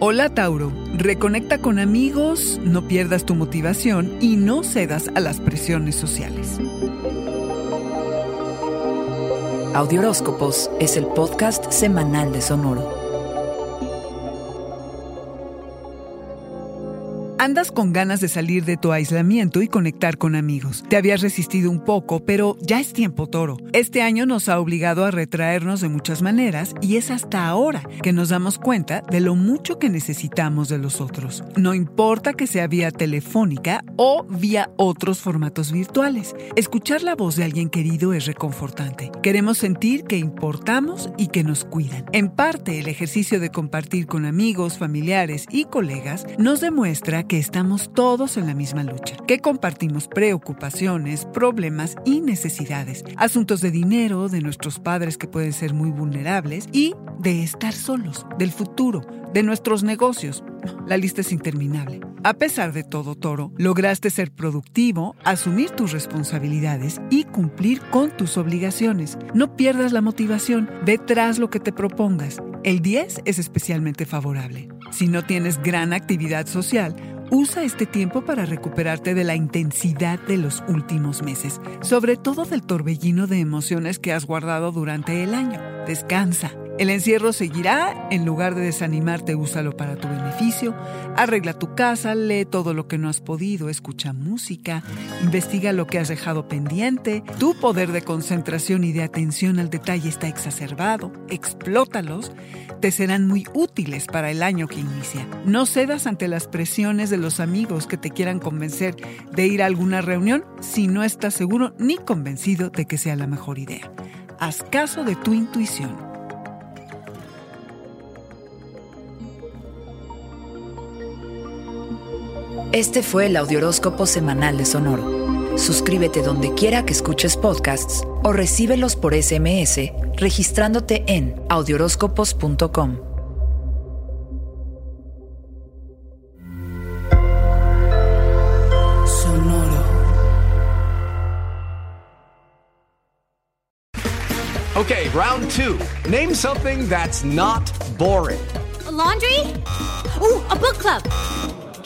Hola Tauro, reconecta con amigos, no pierdas tu motivación y no cedas a las presiones sociales. Audioróscopos es el podcast semanal de Sonoro. Andas con ganas de salir de tu aislamiento y conectar con amigos. Te habías resistido un poco, pero ya es tiempo, toro. Este año nos ha obligado a retraernos de muchas maneras y es hasta ahora que nos damos cuenta de lo mucho que necesitamos de los otros. No importa que sea vía telefónica o vía otros formatos virtuales. Escuchar la voz de alguien querido es reconfortante. Queremos sentir que importamos y que nos cuidan. En parte, el ejercicio de compartir con amigos, familiares y colegas nos demuestra que estamos todos en la misma lucha, que compartimos preocupaciones, problemas y necesidades, asuntos de dinero, de nuestros padres que pueden ser muy vulnerables y de estar solos, del futuro, de nuestros negocios. La lista es interminable. A pesar de todo, Toro, lograste ser productivo, asumir tus responsabilidades y cumplir con tus obligaciones. No pierdas la motivación, detrás lo que te propongas. El 10 es especialmente favorable. Si no tienes gran actividad social, Usa este tiempo para recuperarte de la intensidad de los últimos meses, sobre todo del torbellino de emociones que has guardado durante el año. Descansa. El encierro seguirá, en lugar de desanimarte, úsalo para tu beneficio. Arregla tu casa, lee todo lo que no has podido, escucha música, investiga lo que has dejado pendiente. Tu poder de concentración y de atención al detalle está exacerbado, explótalos te serán muy útiles para el año que inicia. No cedas ante las presiones de los amigos que te quieran convencer de ir a alguna reunión si no estás seguro ni convencido de que sea la mejor idea. Haz caso de tu intuición. Este fue el Audioróscopo Semanal de Sonoro. Suscríbete donde quiera que escuches podcasts o recíbelos por SMS registrándote en audioróscopos.com. Sonoro. Okay, round two. Name something that's not boring. A laundry? Ooh, a book club.